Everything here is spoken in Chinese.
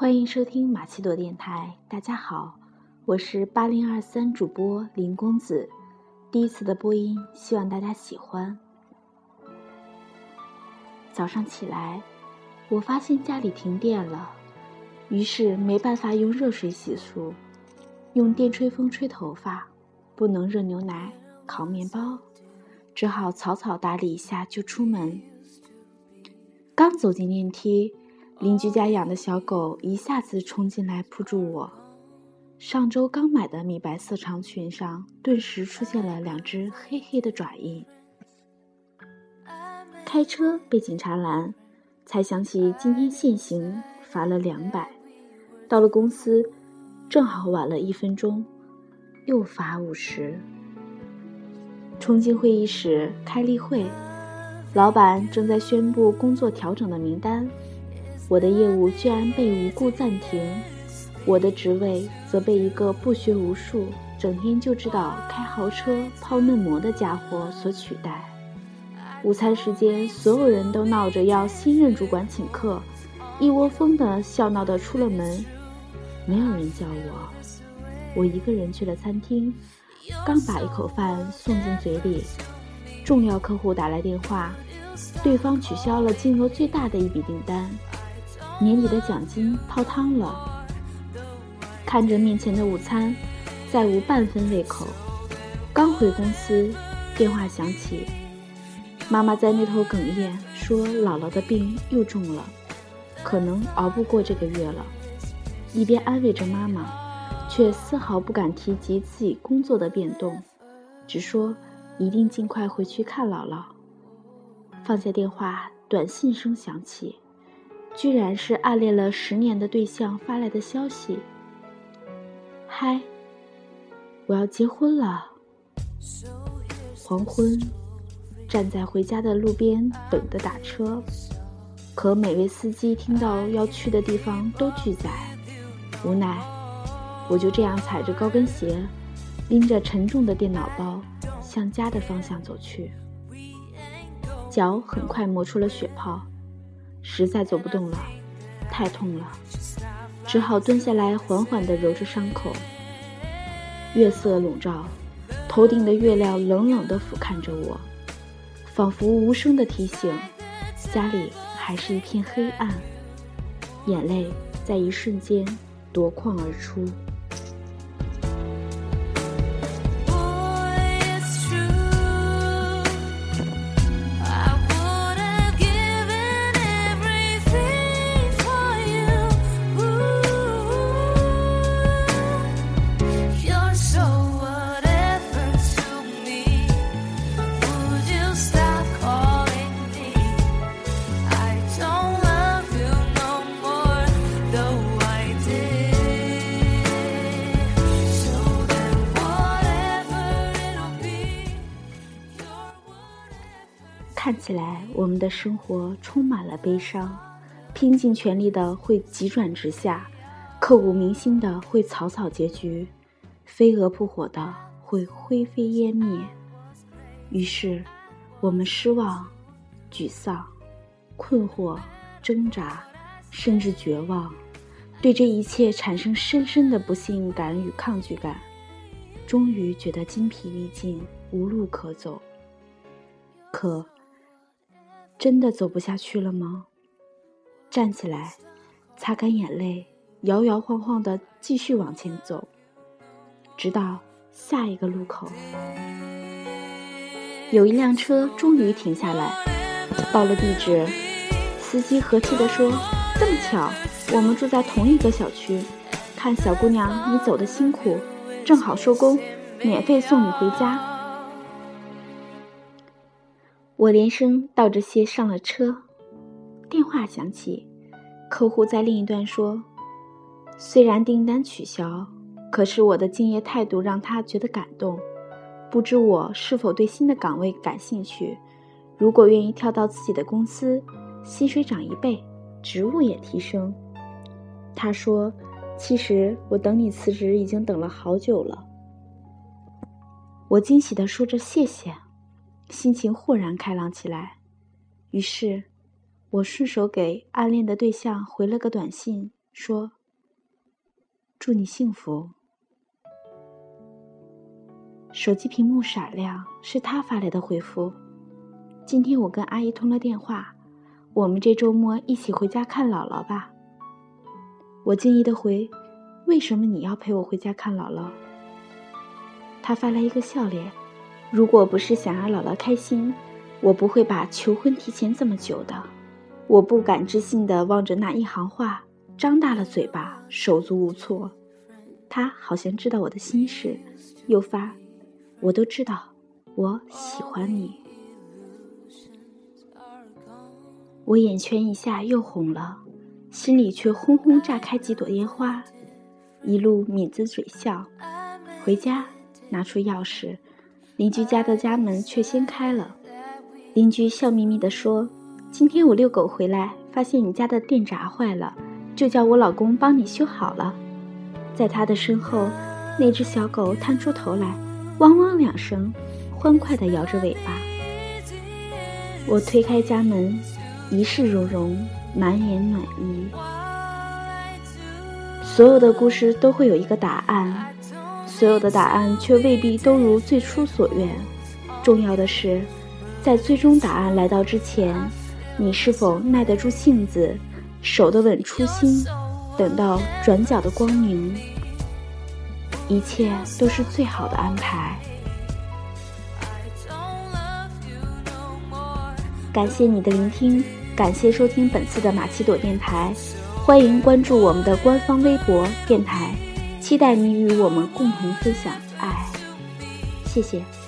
欢迎收听马奇朵电台。大家好，我是八零二三主播林公子。第一次的播音，希望大家喜欢。早上起来，我发现家里停电了，于是没办法用热水洗漱，用电吹风吹头发，不能热牛奶、烤面包，只好草草打理一下就出门。刚走进电梯。邻居家养的小狗一下子冲进来扑住我，上周刚买的米白色长裙上顿时出现了两只黑黑的爪印。开车被警察拦，才想起今天限行，罚了两百。到了公司，正好晚了一分钟，又罚五十。冲进会议室开例会，老板正在宣布工作调整的名单。我的业务居然被无故暂停，我的职位则被一个不学无术、整天就知道开豪车、泡嫩模的家伙所取代。午餐时间，所有人都闹着要新任主管请客，一窝蜂的笑闹的出了门，没有人叫我。我一个人去了餐厅，刚把一口饭送进嘴里，重要客户打来电话，对方取消了金额最大的一笔订单。年底的奖金泡汤了，看着面前的午餐，再无半分胃口。刚回公司，电话响起，妈妈在那头哽咽，说姥姥的病又重了，可能熬不过这个月了。一边安慰着妈妈，却丝毫不敢提及自己工作的变动，只说一定尽快回去看姥姥。放下电话，短信声响起。居然是暗恋了十年的对象发来的消息。嗨，我要结婚了。黄昏，站在回家的路边等着打车，可每位司机听到要去的地方都拒载，无奈，我就这样踩着高跟鞋，拎着沉重的电脑包，向家的方向走去。脚很快磨出了血泡。实在走不动了，太痛了，只好蹲下来，缓缓地揉着伤口。月色笼罩，头顶的月亮冷冷地俯瞰着我，仿佛无声地提醒：家里还是一片黑暗。眼泪在一瞬间夺眶而出。看起来我们的生活充满了悲伤，拼尽全力的会急转直下，刻骨铭心的会草草结局，飞蛾扑火的会灰飞烟灭。于是，我们失望、沮丧、困惑、挣扎，甚至绝望，对这一切产生深深的不信感与抗拒感，终于觉得筋疲力尽，无路可走。可。真的走不下去了吗？站起来，擦干眼泪，摇摇晃晃的继续往前走，直到下一个路口，有一辆车终于停下来，报了地址，司机和气地说：“这么巧，我们住在同一个小区，看小姑娘你走的辛苦，正好收工，免费送你回家。”我连声道着谢上了车，电话响起，客户在另一端说：“虽然订单取消，可是我的敬业态度让他觉得感动。不知我是否对新的岗位感兴趣？如果愿意跳到自己的公司，薪水涨一倍，职务也提升。”他说：“其实我等你辞职已经等了好久了。”我惊喜地说着谢谢。心情豁然开朗起来，于是，我顺手给暗恋的对象回了个短信，说：“祝你幸福。”手机屏幕闪亮，是他发来的回复。今天我跟阿姨通了电话，我们这周末一起回家看姥姥吧。我惊异的回：“为什么你要陪我回家看姥姥？”他发来一个笑脸：“如果不是想让姥姥开心，我不会把求婚提前这么久的。”我不敢置信的望着那一行话，张大了嘴巴，手足无措。他好像知道我的心事，又发。我都知道，我喜欢你。我眼圈一下又红了，心里却轰轰炸开几朵烟花，一路抿着嘴笑。回家拿出钥匙，邻居家的家门却先开了。邻居笑眯眯地说：“今天我遛狗回来，发现你家的电闸坏了，就叫我老公帮你修好了。”在他的身后，那只小狗探出头来。汪汪两声，欢快地摇着尾巴。我推开家门，一世融融，满眼暖意。所有的故事都会有一个答案，所有的答案却未必都如最初所愿。重要的是，在最终答案来到之前，你是否耐得住性子，守得稳初心，等到转角的光明。一切都是最好的安排。感谢你的聆听，感谢收听本次的马奇朵电台，欢迎关注我们的官方微博电台，期待你与我们共同分享爱。谢谢。